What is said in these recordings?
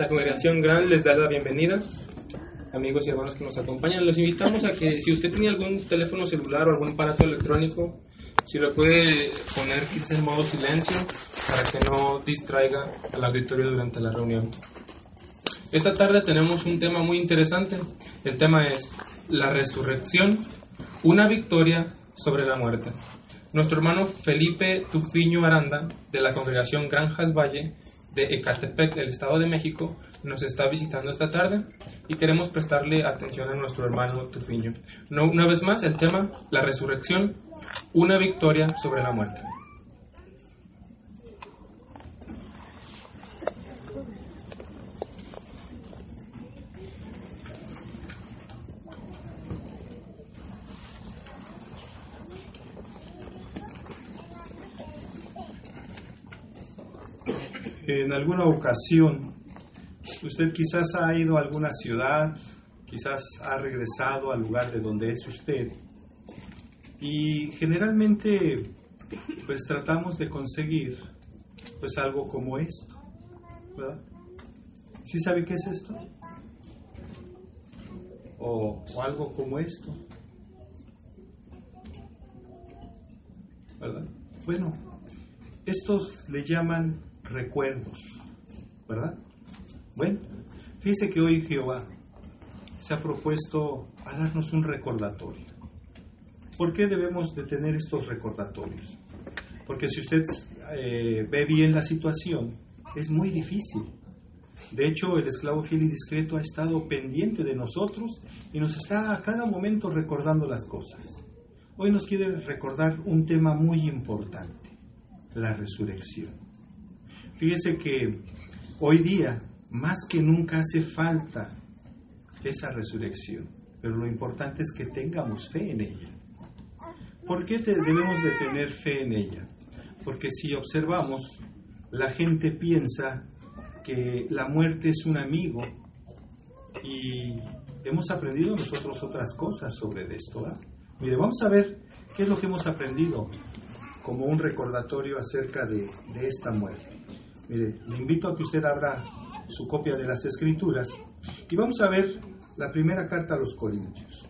La congregación gran les da la bienvenida. Amigos y hermanos que nos acompañan, los invitamos a que si usted tiene algún teléfono celular o algún aparato electrónico, si lo puede poner en modo silencio para que no distraiga al auditorio durante la reunión. Esta tarde tenemos un tema muy interesante. El tema es la resurrección, una victoria sobre la muerte. Nuestro hermano Felipe Tufiño Aranda, de la congregación Granjas Valle, de Ecatepec, el Estado de México, nos está visitando esta tarde y queremos prestarle atención a nuestro hermano Tufiño. No, una vez más, el tema, la resurrección, una victoria sobre la muerte. En alguna ocasión usted quizás ha ido a alguna ciudad, quizás ha regresado al lugar de donde es usted y generalmente pues tratamos de conseguir pues algo como esto. ¿Sí sabe qué es esto? O, o algo como esto, ¿verdad? Bueno, estos le llaman recuerdos, ¿verdad? Bueno, fíjese que hoy Jehová se ha propuesto a darnos un recordatorio. ¿Por qué debemos de tener estos recordatorios? Porque si usted eh, ve bien la situación, es muy difícil. De hecho, el esclavo fiel y discreto ha estado pendiente de nosotros y nos está a cada momento recordando las cosas. Hoy nos quiere recordar un tema muy importante, la resurrección. Fíjese que hoy día más que nunca hace falta esa resurrección, pero lo importante es que tengamos fe en ella. ¿Por qué debemos de tener fe en ella? Porque si observamos, la gente piensa que la muerte es un amigo y hemos aprendido nosotros otras cosas sobre esto. Mire, vamos a ver qué es lo que hemos aprendido como un recordatorio acerca de esta muerte. Mire, le invito a que usted abra su copia de las Escrituras y vamos a ver la primera carta a los Corintios.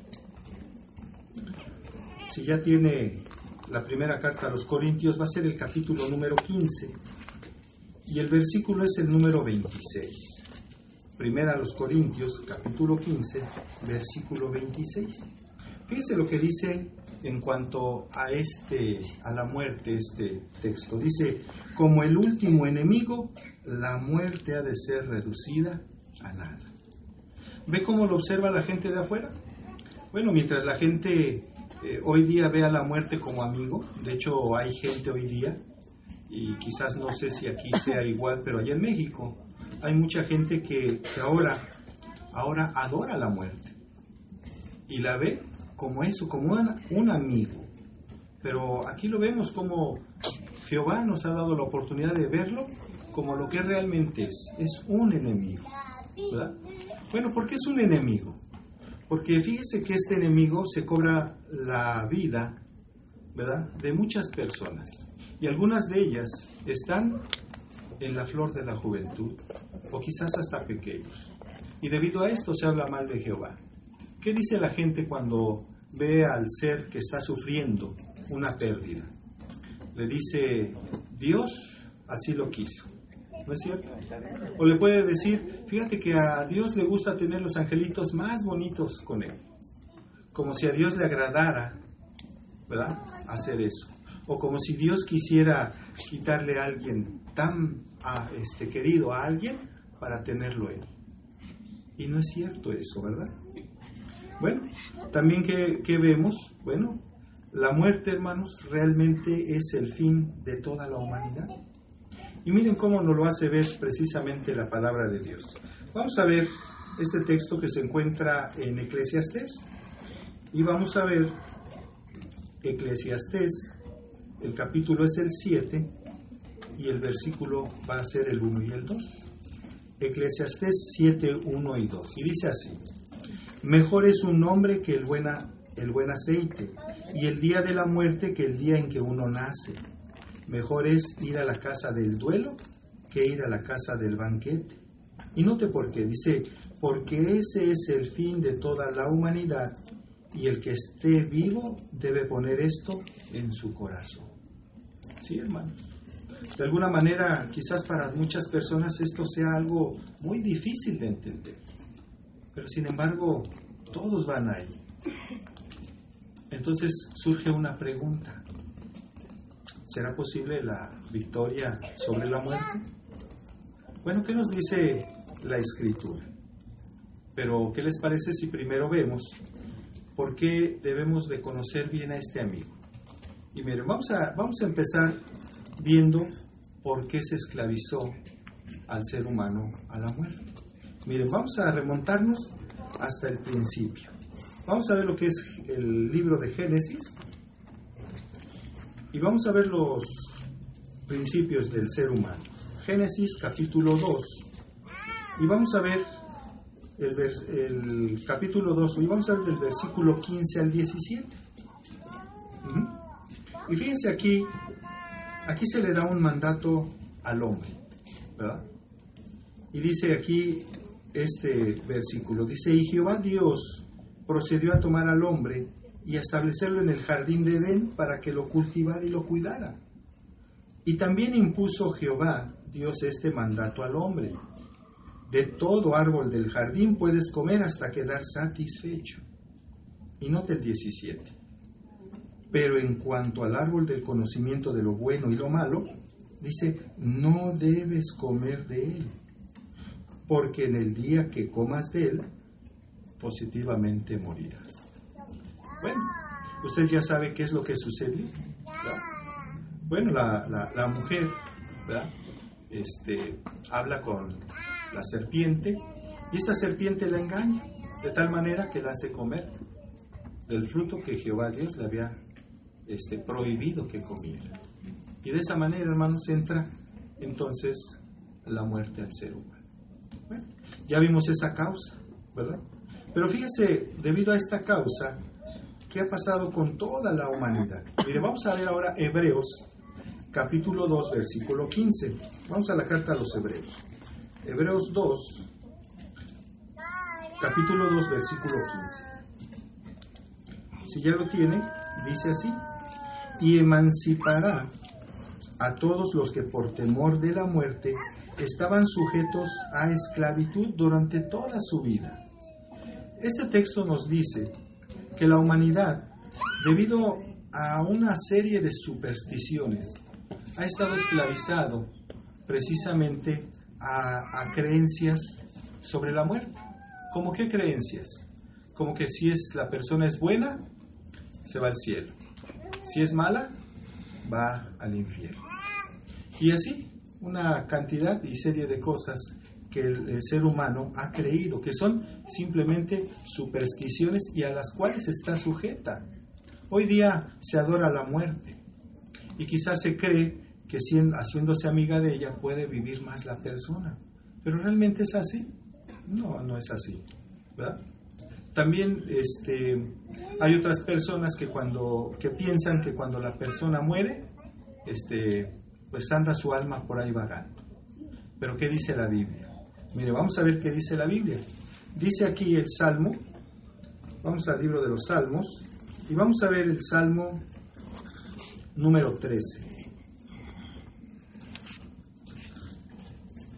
Si ya tiene la primera carta a los Corintios, va a ser el capítulo número 15 y el versículo es el número 26. Primera a los Corintios, capítulo 15, versículo 26. Fíjese lo que dice en cuanto a este a la muerte este texto. Dice, como el último enemigo, la muerte ha de ser reducida a nada. ¿Ve cómo lo observa la gente de afuera? Bueno, mientras la gente eh, hoy día ve a la muerte como amigo, de hecho hay gente hoy día, y quizás no sé si aquí sea igual, pero allá en México hay mucha gente que, que ahora, ahora adora la muerte y la ve como eso, como un, amigo. Pero aquí lo vemos como Jehová nos ha dado la oportunidad de verlo como lo que realmente es, es un enemigo. Bueno, ¿por qué es un enemigo? Porque fíjese que este enemigo se cobra la vida, ¿verdad?, de muchas personas. Y algunas de ellas están en la flor de la juventud, o quizás hasta pequeños. Y debido a esto se habla mal de Jehová. ¿Qué dice la gente cuando ve al ser que está sufriendo una pérdida? Le dice, Dios así lo quiso. ¿No es cierto? O le puede decir, fíjate que a Dios le gusta tener los angelitos más bonitos con él. Como si a Dios le agradara, ¿verdad? Hacer eso. O como si Dios quisiera quitarle a alguien tan a, este, querido a alguien para tenerlo él. Y no es cierto eso, ¿verdad? Bueno, también que, vemos, bueno, la muerte, hermanos, realmente es el fin de toda la humanidad. Y miren cómo nos lo hace ver precisamente la palabra de Dios. Vamos a ver este texto que se encuentra en Eclesiastés. Y vamos a ver Eclesiastés, el capítulo es el 7 y el versículo va a ser el 1 y el 2. Eclesiastés 7, 1 y 2. Y dice así, mejor es un hombre que el, buena, el buen aceite y el día de la muerte que el día en que uno nace. Mejor es ir a la casa del duelo que ir a la casa del banquete. Y note por qué, dice, porque ese es el fin de toda la humanidad y el que esté vivo debe poner esto en su corazón. Sí, hermano. De alguna manera, quizás para muchas personas esto sea algo muy difícil de entender. Pero sin embargo, todos van ahí. Entonces surge una pregunta. ¿Será posible la victoria sobre la muerte? Bueno, ¿qué nos dice la escritura? Pero, ¿qué les parece si primero vemos por qué debemos de conocer bien a este amigo? Y miren, vamos a, vamos a empezar viendo por qué se esclavizó al ser humano a la muerte. Miren, vamos a remontarnos hasta el principio. Vamos a ver lo que es el libro de Génesis y vamos a ver los principios del ser humano. Génesis capítulo 2 y vamos a ver el, el capítulo 2 y vamos a ver del versículo 15 al 17. Y fíjense aquí, aquí se le da un mandato al hombre, ¿verdad? Y dice aquí este versículo, dice, y Jehová Dios procedió a tomar al hombre y a establecerlo en el jardín de Edén para que lo cultivara y lo cuidara. Y también impuso Jehová Dios este mandato al hombre. De todo árbol del jardín puedes comer hasta quedar satisfecho. Y note el 17. Pero en cuanto al árbol del conocimiento de lo bueno y lo malo, dice, no debes comer de él, porque en el día que comas de él, positivamente morirás. Bueno, usted ya sabe qué es lo que sucedió. Bueno, la, mujer Este, habla con la serpiente y esta serpiente la engaña de tal manera que la hace comer del fruto que Jehová Dios le había este, prohibido que comiera. Y de esa manera, hermanos, entra entonces la muerte al ser humano. Bueno, ya vimos esa causa, ¿verdad? Pero fíjese, debido a esta causa, ¿qué ha pasado con toda la humanidad? Mire, vamos a ver ahora Hebreos, capítulo 2, versículo 15. Vamos a la carta a los Hebreos. Hebreos 2, capítulo 2, versículo 15. Si ya lo tiene, dice así, y emancipará a todos los que por temor de la muerte estaban sujetos a esclavitud durante toda su vida. Este texto nos dice que la humanidad, debido a una serie de supersticiones, ha estado esclavizado precisamente a, creencias sobre la muerte. ¿Cómo qué creencias? Como que si es la persona es buena, se va al cielo. Si es mala, va al infierno. Y así, una cantidad y serie de cosas que el, ser humano ha creído, que son simplemente supersticiones y a las cuales está sujeta. Hoy día se adora la muerte y quizás se cree que haciéndose amiga de ella puede vivir más la persona. Pero realmente es así. No, no es así. También este, hay otras personas que, cuando, que piensan que cuando la persona muere, este, pues anda su alma por ahí vagando. Pero ¿qué dice la Biblia? Mire, vamos a ver qué dice la Biblia. Dice aquí el Salmo, vamos al libro de los Salmos, y vamos a ver el Salmo número 13.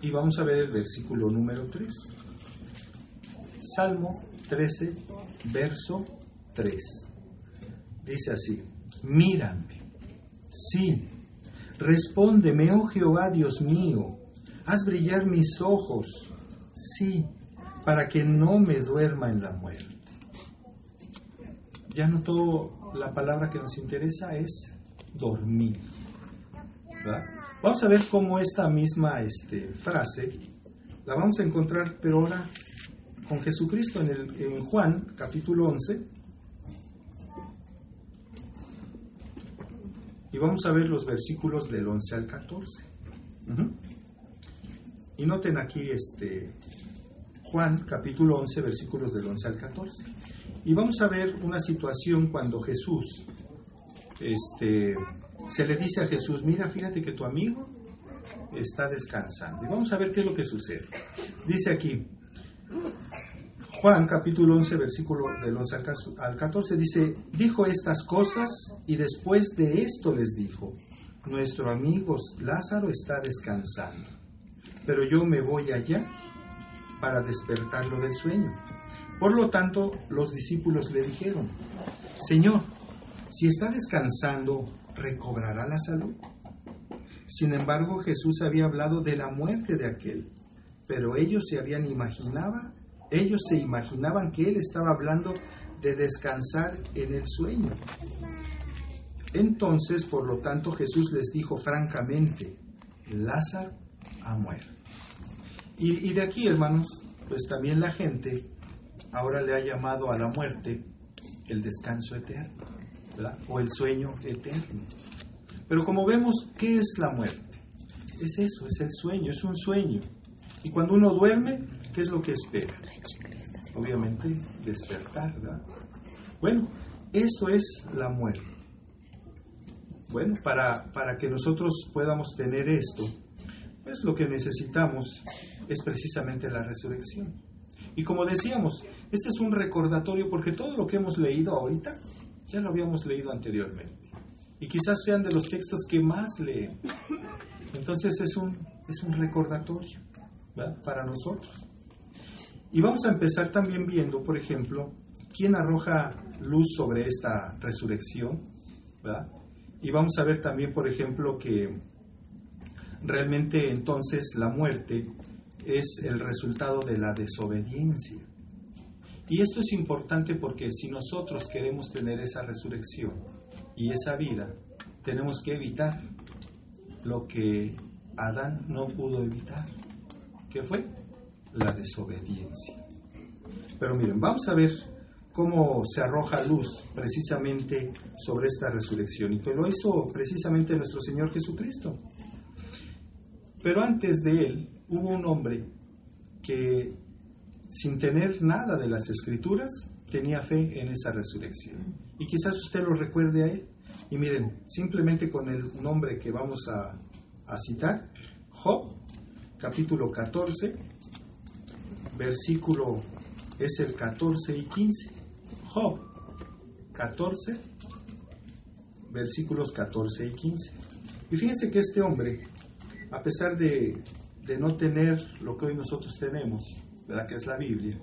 Y vamos a ver el versículo número 3. Salmo 13, verso 3. Dice así, mírame, sí, respóndeme, oh Jehová Dios mío, haz brillar mis ojos, sí, para que no me duerma en la muerte. Ya notó la palabra que nos interesa es dormir. Vamos a ver cómo esta misma este, frase la vamos a encontrar, pero ahora con Jesucristo en, en Juan capítulo 11. Y vamos a ver los versículos del 11 al 14. Y noten aquí este Juan capítulo 11 versículos del 11 al 14. Y vamos a ver una situación cuando Jesús este se le dice a Jesús, "Mira, fíjate que tu amigo está descansando." Y vamos a ver qué es lo que sucede. Dice aquí Juan capítulo 11 versículo del 11 al 14 dice, "Dijo estas cosas y después de esto les dijo: Nuestro amigo Lázaro está descansando, pero yo me voy allá para despertarlo del sueño. Por lo tanto, los discípulos le dijeron, Señor, si está descansando, ¿recobrará la salud? Sin embargo, Jesús había hablado de la muerte de aquel, pero ellos se habían imaginaba, ellos se imaginaban que él estaba hablando de descansar en el sueño. Entonces, por lo tanto, Jesús les dijo francamente, Lázaro ha muerto. Y, de aquí, hermanos, pues también la gente ahora le ha llamado a la muerte el descanso eterno. O el sueño eterno. Pero como vemos, ¿qué es la muerte? Es eso, es el sueño, es un sueño. Y cuando uno duerme, ¿qué es lo que espera? Obviamente despertar, ¿verdad? Bueno, eso es la muerte. Bueno, para, para que nosotros podamos tener esto, pues lo que necesitamos es precisamente la resurrección. Y como decíamos, este es un recordatorio porque todo lo que hemos leído ahorita ya lo habíamos leído anteriormente. Y quizás sean de los textos que más leen. Entonces es un, es un recordatorio para nosotros. Y vamos a empezar también viendo, por ejemplo, quién arroja luz sobre esta resurrección. Y vamos a ver también, por ejemplo, que realmente entonces la muerte es el resultado de la desobediencia. Y esto es importante porque si nosotros queremos tener esa resurrección y esa vida, tenemos que evitar lo que Adán no pudo evitar. ¿Qué fue? La desobediencia. Pero miren, vamos a ver cómo se arroja luz precisamente sobre esta resurrección y que lo hizo precisamente nuestro Señor Jesucristo. Pero antes de él hubo un hombre que sin tener nada de las escrituras tenía fe en esa resurrección. Y quizás usted lo recuerde a él. Y miren, simplemente con el nombre que vamos a, citar, Job, capítulo 14, versículo es el 14 y 15. Job 14, versículos 14 y 15. Y fíjense que este hombre a pesar de, no tener lo que hoy nosotros tenemos, ¿verdad? que es la Biblia,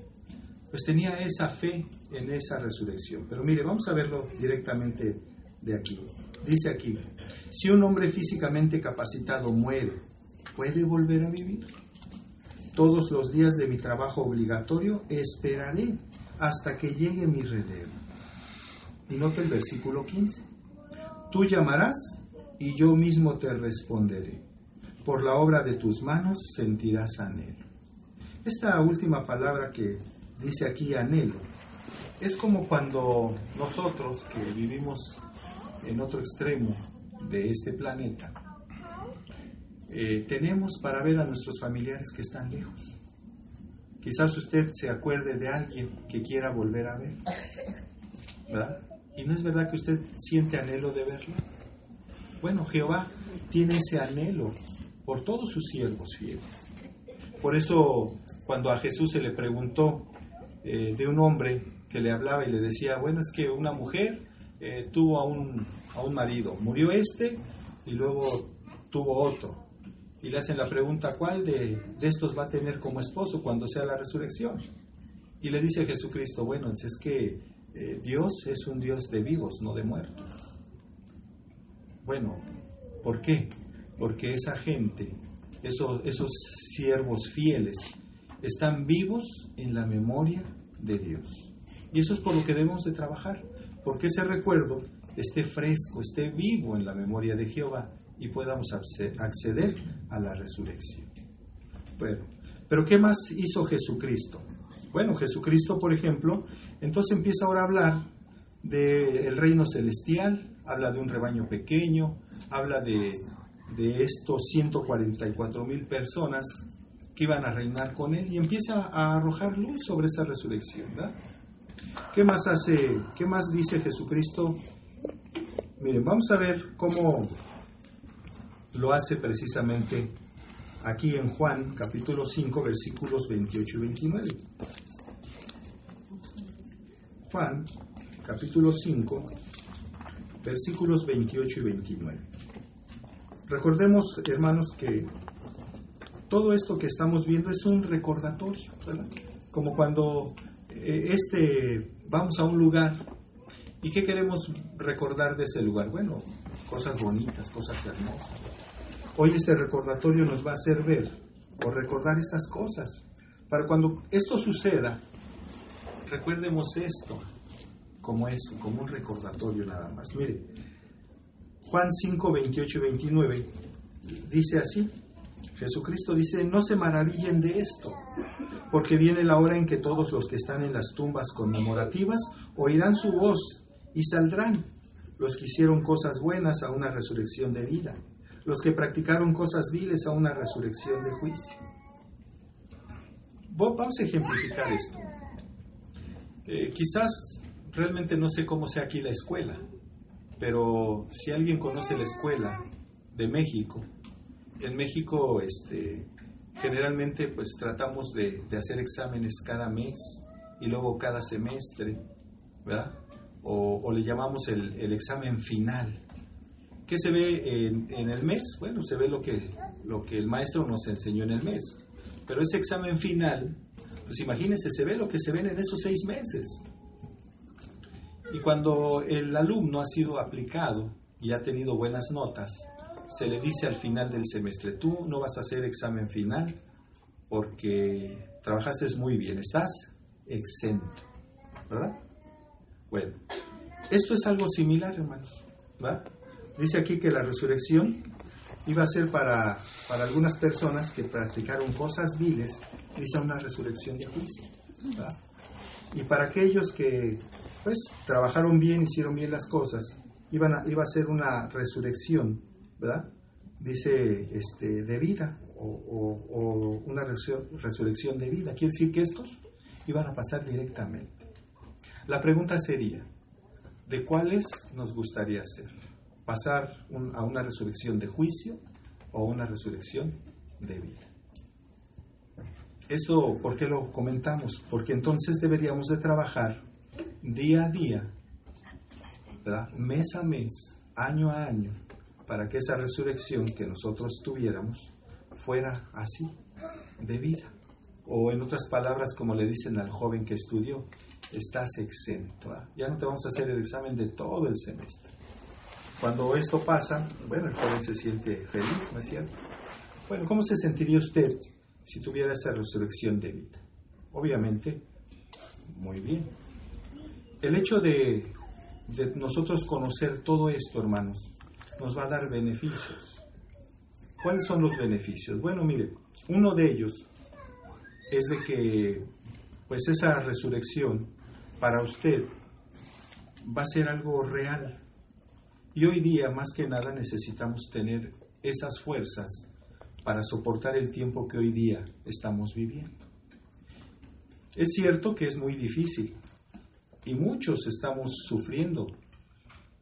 pues tenía esa fe en esa resurrección. Pero mire, vamos a verlo directamente de aquí. Dice aquí, si un hombre físicamente capacitado muere, ¿puede volver a vivir? Todos los días de mi trabajo obligatorio esperaré hasta que llegue mi relevo. Y nota el versículo 15. Tú llamarás y yo mismo te responderé por la obra de tus manos sentirás anhelo. Esta última palabra que dice aquí anhelo es como cuando nosotros que vivimos en otro extremo de este planeta, eh, tenemos para ver a nuestros familiares que están lejos. Quizás usted se acuerde de alguien que quiera volver a ver, ¿verdad? Y no es verdad que usted siente anhelo de verlo. Bueno, Jehová tiene ese anhelo por todos sus siervos fieles. Por eso, cuando a Jesús se le preguntó eh, de un hombre que le hablaba y le decía, bueno, es que una mujer eh, tuvo a un, a un marido, murió este y luego tuvo otro. Y le hacen la pregunta, ¿cuál de, de estos va a tener como esposo cuando sea la resurrección? Y le dice Jesucristo, bueno, es que eh, Dios es un Dios de vivos, no de muertos. Bueno, ¿por qué? porque esa gente, esos, esos siervos fieles, están vivos en la memoria de Dios. Y eso es por lo que debemos de trabajar, porque ese recuerdo esté fresco, esté vivo en la memoria de Jehová y podamos acceder a la resurrección. Bueno, pero ¿qué más hizo Jesucristo? Bueno, Jesucristo, por ejemplo, entonces empieza ahora a hablar del reino celestial, habla de un rebaño pequeño, habla de, de estos 144 mil personas que iban a reinar con él y empieza a arrojar luz sobre esa resurrección. ¿verdad? ¿Qué más hace? ¿Qué más dice Jesucristo? Miren, vamos a ver cómo lo hace precisamente aquí en Juan capítulo 5 versículos 28 y 29. Juan capítulo 5 versículos 28 y 29. Recordemos, hermanos, que todo esto que estamos viendo es un recordatorio, ¿verdad? Como cuando eh, este vamos a un lugar y qué queremos recordar de ese lugar. Bueno, cosas bonitas, cosas hermosas. Hoy este recordatorio nos va a hacer ver o recordar esas cosas. Para cuando esto suceda, recuerdemos esto como es, como un recordatorio nada más. Mire, Juan 5, 28 y 29 dice así. Jesucristo dice, no se maravillen de esto, porque viene la hora en que todos los que están en las tumbas conmemorativas oirán su voz y saldrán los que hicieron cosas buenas a una resurrección de vida, los que practicaron cosas viles a una resurrección de juicio. Vamos a ejemplificar esto. Eh, quizás realmente no sé cómo sea aquí la escuela, pero si alguien conoce la escuela de México, en México este, generalmente pues tratamos de, hacer exámenes cada mes y luego cada semestre, ¿verdad? O, le llamamos el, examen final. ¿Qué se ve en, el mes? Bueno, se ve lo que, lo que el maestro nos enseñó en el mes. Pero ese examen final, pues imagínense, se ve lo que se ven en esos seis meses. Y cuando el alumno ha sido aplicado y ha tenido buenas notas, se le dice al final del semestre, tú no vas a hacer examen final porque trabajaste muy bien, estás exento, ¿verdad? Bueno, esto es algo similar, hermanos, ¿va? Dice aquí que la resurrección iba a ser para, para algunas personas que practicaron cosas viles, dice una resurrección de juicio, ¿verdad? Y para aquellos que, pues, trabajaron bien, hicieron bien las cosas, iban a, iba a ser una resurrección ¿verdad? Dice este, de vida o, una resurrección de vida. Quiere decir que estos iban a pasar directamente. La pregunta sería, ¿de cuáles nos gustaría ser? ¿Pasar a una resurrección de juicio o una resurrección de vida? Esto, ¿por qué lo comentamos? Porque entonces deberíamos de trabajar día a día, ¿verdad? mes a mes, año a año, para que esa resurrección que nosotros tuviéramos fuera así, de vida. O en otras palabras, como le dicen al joven que estudió, estás exento. Ya no te vamos a hacer el examen de todo el semestre. Cuando esto pasa, bueno, el joven se siente feliz, ¿no es cierto? Bueno, ¿cómo se sentiría usted si tuviera esa resurrección de vida? Obviamente, muy bien. El hecho de, de nosotros conocer todo esto, hermanos, nos va a dar beneficios. ¿Cuáles son los beneficios? Bueno, mire, uno de ellos es de que pues esa resurrección para usted va a ser algo real. Y hoy día más que nada necesitamos tener esas fuerzas para soportar el tiempo que hoy día estamos viviendo. Es cierto que es muy difícil y muchos estamos sufriendo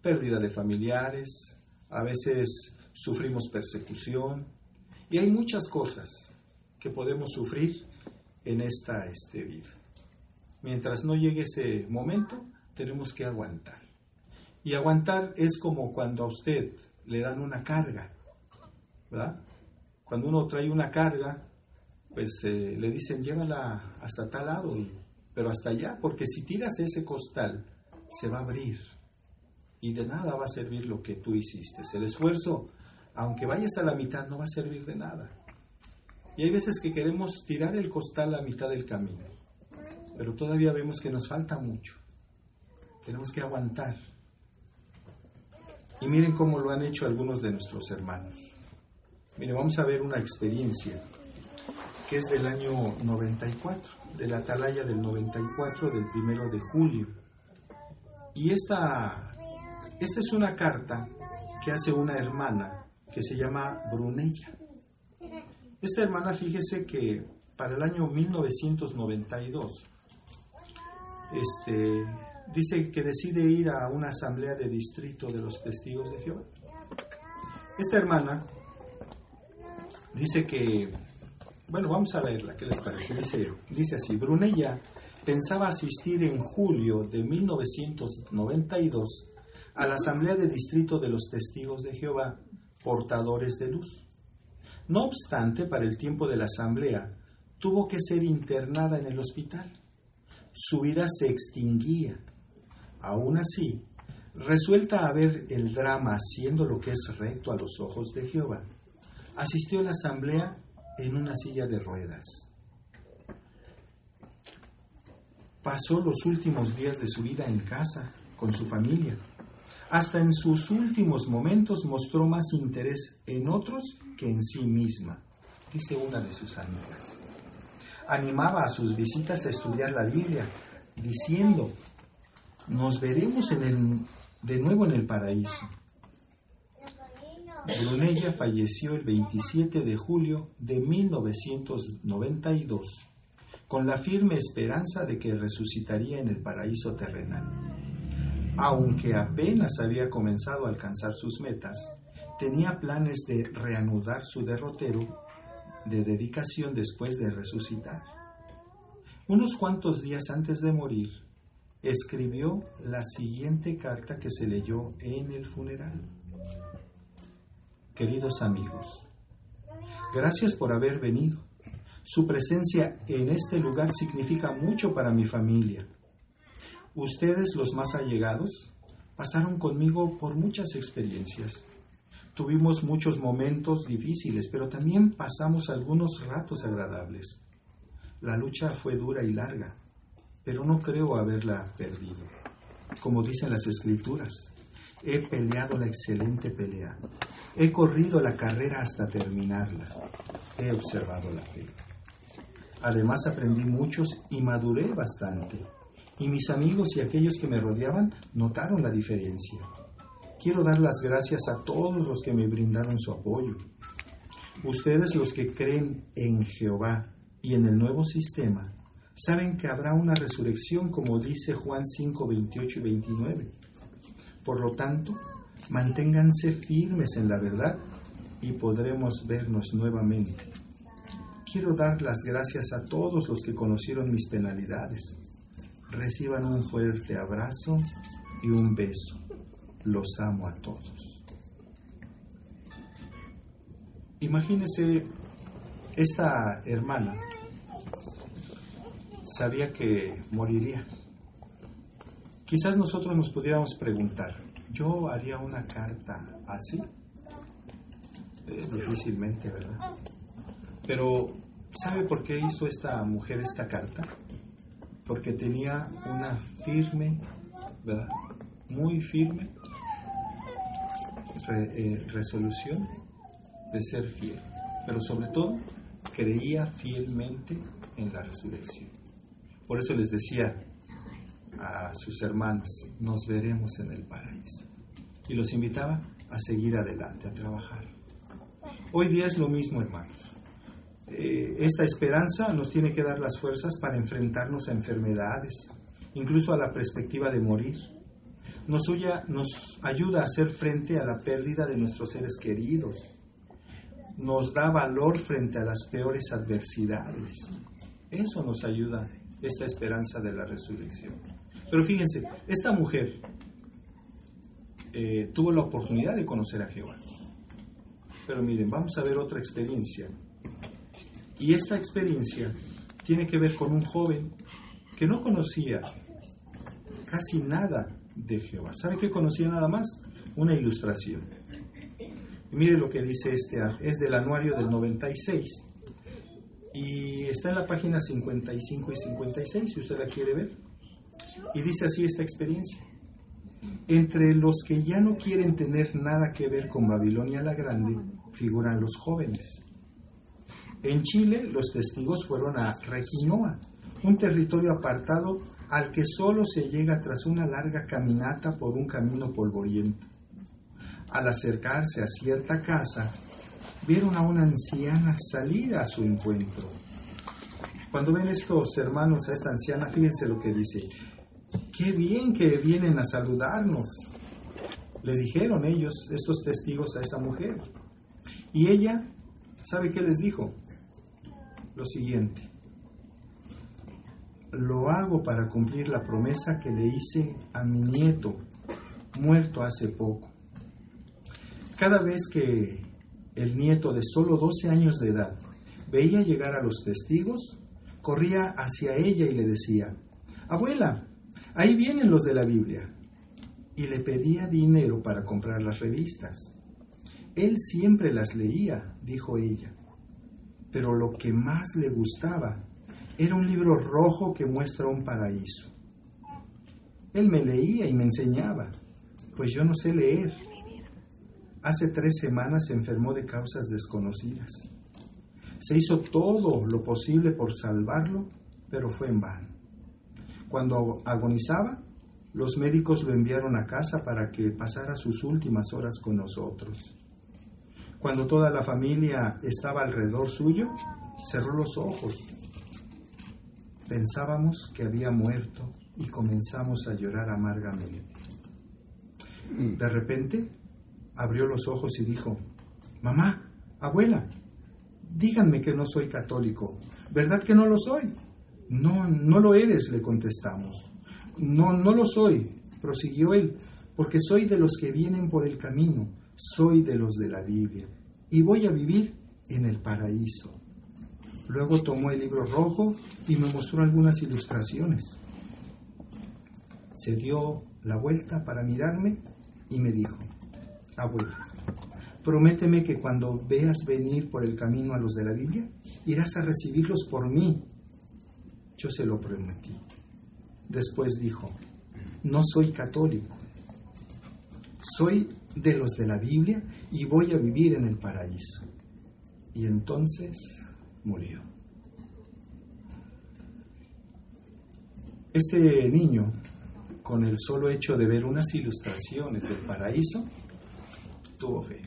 pérdida de familiares, a veces sufrimos persecución y hay muchas cosas que podemos sufrir en esta este, vida. Mientras no llegue ese momento, tenemos que aguantar. Y aguantar es como cuando a usted le dan una carga, ¿verdad? Cuando uno trae una carga, pues eh, le dicen llévala hasta tal lado, pero hasta allá, porque si tiras ese costal, se va a abrir y de nada va a servir lo que tú hiciste. El esfuerzo, aunque vayas a la mitad, no va a servir de nada. Y hay veces que queremos tirar el costal a mitad del camino, pero todavía vemos que nos falta mucho. Tenemos que aguantar. Y miren cómo lo han hecho algunos de nuestros hermanos. Miren, vamos a ver una experiencia que es del año 94, de la atalaya del 94, del primero de julio. Y esta, esta es una carta que hace una hermana que se llama Brunella. Esta hermana, fíjese que para el año 1992, este, dice que decide ir a una asamblea de distrito de los testigos de Jehová. Esta hermana dice que, bueno, vamos a verla, ¿qué les parece? Dice, dice así, Brunella pensaba asistir en julio de 1992 a la asamblea de distrito de los testigos de Jehová, portadores de luz. No obstante, para el tiempo de la asamblea, tuvo que ser internada en el hospital. Su vida se extinguía. Aún así, resuelta a ver el drama haciendo lo que es recto a los ojos de Jehová, asistió a la asamblea en una silla de ruedas. Pasó los últimos días de su vida en casa, con su familia. Hasta en sus últimos momentos mostró más interés en otros que en sí misma, dice una de sus amigas. Animaba a sus visitas a estudiar la Biblia, diciendo, nos veremos de nuevo en el paraíso. Brunella falleció el 27 de julio de 1992, con la firme esperanza de que resucitaría en el paraíso terrenal. Aunque apenas había comenzado a alcanzar sus metas, tenía planes de reanudar su derrotero de dedicación después de resucitar. Unos cuantos días antes de morir, escribió la siguiente carta que se leyó en el funeral. Queridos amigos, gracias por haber venido. Su presencia en este lugar significa mucho para mi familia. Ustedes, los más allegados, pasaron conmigo por muchas experiencias. Tuvimos muchos momentos difíciles, pero también pasamos algunos ratos agradables. La lucha fue dura y larga, pero no creo haberla perdido. Como dicen las escrituras, he peleado la excelente pelea, he corrido la carrera hasta terminarla, he observado la fe. Además aprendí muchos y maduré bastante, y mis amigos y aquellos que me rodeaban notaron la diferencia. Quiero dar las gracias a todos los que me brindaron su apoyo. Ustedes los que creen en Jehová y en el nuevo sistema, saben que habrá una resurrección como dice Juan 5, 28 y 29. Por lo tanto, manténganse firmes en la verdad y podremos vernos nuevamente. Quiero dar las gracias a todos los que conocieron mis penalidades. Reciban un fuerte abrazo y un beso los amo a todos. Imagínese, esta hermana sabía que moriría. Quizás nosotros nos pudiéramos preguntar, ¿yo haría una carta así? Difícilmente, ¿verdad? Pero, ¿sabe por qué hizo esta mujer esta carta? Porque tenía una firme, ¿verdad? Muy firme eh, resolución de ser fiel, pero sobre todo creía fielmente en la resurrección. Por eso les decía a sus hermanos, nos veremos en el paraíso. Y los invitaba a seguir adelante, a trabajar. Hoy día es lo mismo, hermanos. Eh, esta esperanza nos tiene que dar las fuerzas para enfrentarnos a enfermedades, incluso a la perspectiva de morir nos, ayuda a hacer frente a la pérdida de nuestros seres queridos, nos da valor frente a las peores adversidades. Eso nos ayuda, esta esperanza de la resurrección. Pero fíjense, esta mujer eh, tuvo la oportunidad de conocer a Jehová. Pero miren, vamos a ver otra experiencia. Y esta experiencia tiene que ver con un joven que no conocía casi nada de Jehová. ¿Sabe qué conocía nada más? Una ilustración. Mire lo que dice este, es del anuario del 96. Y está en la página 55 y 56, si usted la quiere ver. Y dice así esta experiencia. Entre los que ya no quieren tener nada que ver con Babilonia la Grande figuran los jóvenes. En Chile los testigos fueron a Requinoa, un territorio apartado al que solo se llega tras una larga caminata por un camino polvoriento. Al acercarse a cierta casa, vieron a una anciana salir a su encuentro. Cuando ven estos hermanos a esta anciana, fíjense lo que dice. Qué bien que vienen a saludarnos, le dijeron ellos, estos testigos, a esa mujer. Y ella, ¿sabe qué les dijo? Lo siguiente. Lo hago para cumplir la promesa que le hice a mi nieto, muerto hace poco. Cada vez que el nieto de solo 12 años de edad veía llegar a los testigos, corría hacia ella y le decía, Abuela, ahí vienen los de la Biblia. Y le pedía dinero para comprar las revistas. Él siempre las leía, dijo ella, pero lo que más le gustaba era un libro rojo que muestra un paraíso. Él me leía y me enseñaba, pues yo no sé leer. Hace tres semanas se enfermó de causas desconocidas. Se hizo todo lo posible por salvarlo, pero fue en vano. Cuando agonizaba, los médicos lo enviaron a casa para que pasara sus últimas horas con nosotros. Cuando toda la familia estaba alrededor suyo, cerró los ojos. Pensábamos que había muerto y comenzamos a llorar amargamente. De repente, abrió los ojos y dijo, Mamá, abuela, díganme que no soy católico. ¿Verdad que no lo soy? No, no lo eres, le contestamos. No, no lo soy, prosiguió él, porque soy de los que vienen por el camino, soy de los de la Biblia, y voy a vivir en el paraíso. Luego tomó el libro rojo y me mostró algunas ilustraciones. Se dio la vuelta para mirarme y me dijo, abuela, prométeme que cuando veas venir por el camino a los de la Biblia, irás a recibirlos por mí. Yo se lo prometí. Después dijo, no soy católico, soy de los de la Biblia y voy a vivir en el paraíso. Y entonces murió. Este niño, con el solo hecho de ver unas ilustraciones del paraíso, tuvo fe.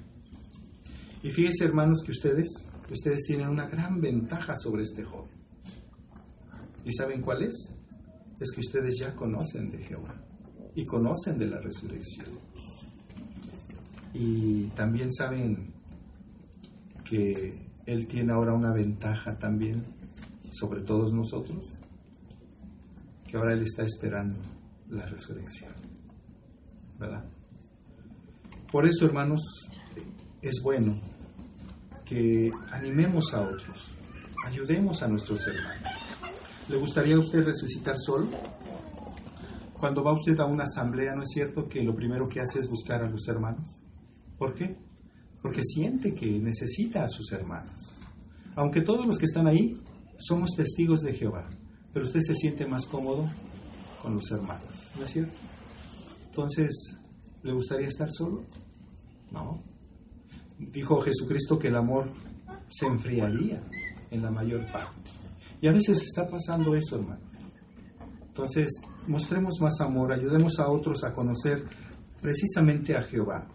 Y fíjense, hermanos, que ustedes, ustedes tienen una gran ventaja sobre este joven. ¿Y saben cuál es? Es que ustedes ya conocen de Jehová y conocen de la resurrección. Y también saben que Él tiene ahora una ventaja también sobre todos nosotros, que ahora Él está esperando la resurrección. ¿Verdad? Por eso, hermanos, es bueno que animemos a otros, ayudemos a nuestros hermanos. ¿Le gustaría a usted resucitar solo? Cuando va usted a una asamblea, ¿no es cierto que lo primero que hace es buscar a los hermanos? ¿Por qué? Porque siente que necesita a sus hermanos. Aunque todos los que están ahí somos testigos de Jehová, pero usted se siente más cómodo con los hermanos, ¿no es cierto? Entonces, ¿le gustaría estar solo? No. Dijo Jesucristo que el amor se enfriaría en la mayor parte. Y a veces está pasando eso, hermano. Entonces, mostremos más amor, ayudemos a otros a conocer precisamente a Jehová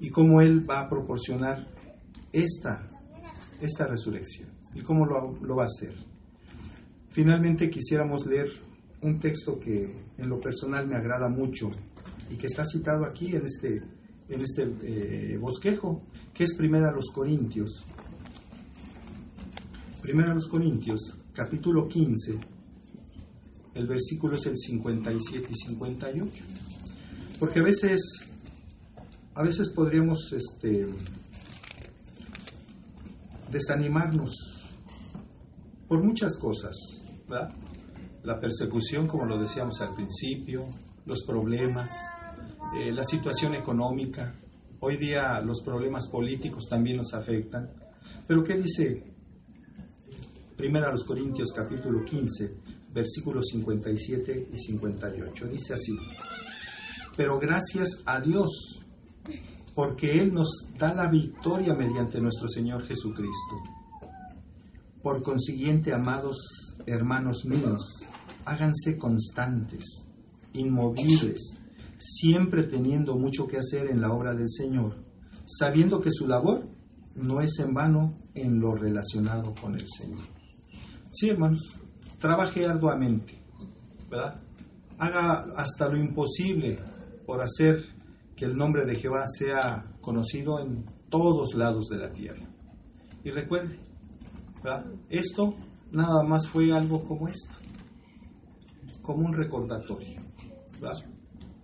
y cómo Él va a proporcionar esta, esta resurrección y cómo lo, lo va a hacer. Finalmente quisiéramos leer un texto que en lo personal me agrada mucho y que está citado aquí en este, en este eh, bosquejo, que es Primera a los Corintios. Primera a los Corintios, capítulo 15, el versículo es el 57 y 58. Porque a veces, a veces podríamos este, desanimarnos por muchas cosas, ¿verdad? La persecución, como lo decíamos al principio, los problemas, eh, la situación económica. Hoy día los problemas políticos también nos afectan. Pero ¿qué dice Primera a los Corintios capítulo 15, versículos 57 y 58? Dice así, pero gracias a Dios, porque Él nos da la victoria mediante nuestro Señor Jesucristo. Por consiguiente, amados hermanos míos, háganse constantes, inmovibles, siempre teniendo mucho que hacer en la obra del Señor, sabiendo que su labor no es en vano en lo relacionado con el Señor. Sí, hermanos, trabaje arduamente, ¿verdad? Haga hasta lo imposible por hacer que el nombre de Jehová sea conocido en todos lados de la tierra. Y recuerde, esto nada más fue algo como esto, como un recordatorio,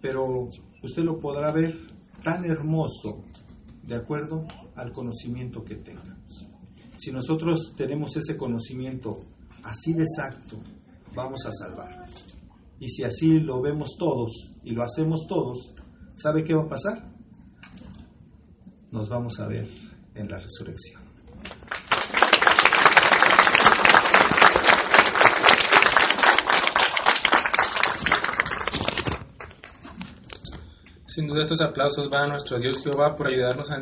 pero usted lo podrá ver tan hermoso de acuerdo al conocimiento que tengamos. Si nosotros tenemos ese conocimiento así de exacto, vamos a salvarnos. Y si así lo vemos todos y lo hacemos todos, ¿sabe qué va a pasar? Nos vamos a ver en la resurrección. Sin duda estos aplausos van a nuestro Dios Jehová por ayudarnos a